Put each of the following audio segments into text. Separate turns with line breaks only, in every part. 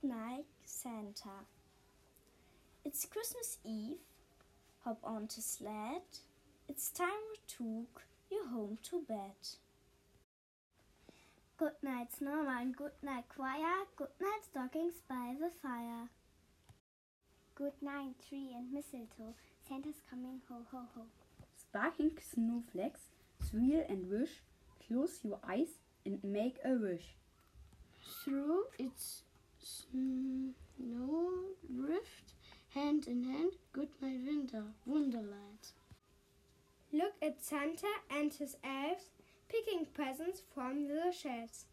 Good night, Santa. It's Christmas Eve. Hop on to sled. It's time we took you home to bed.
Good night, snowman. Good night, choir. Good night, stockings by the fire. Good night, tree and mistletoe. Santa's coming, ho ho ho.
Sparkling snowflakes, swirl and wish. Close your eyes and make a wish.
Through its Mm, snow drift, hand in hand, good night, winter, wonderland.
Look at Santa and his elves picking presents from the shelves.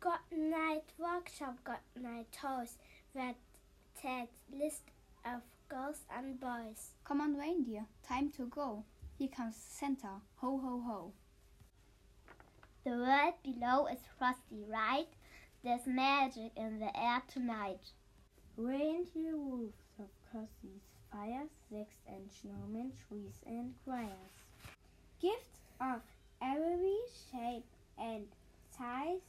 Good night, workshop. Good night, toys. That Ted's list of girls and boys.
Come on, reindeer, time to go. Here comes Santa, ho ho ho.
The world below is frosty, right? There's magic in the air tonight.
Reindeer roofs of cozies, fires, six and snowmen, trees and choirs.
Gifts of every shape and size,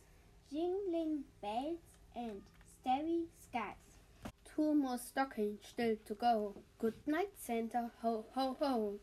jingling bells and starry skies.
Two more stockings still to go. Good night, Santa, ho ho ho.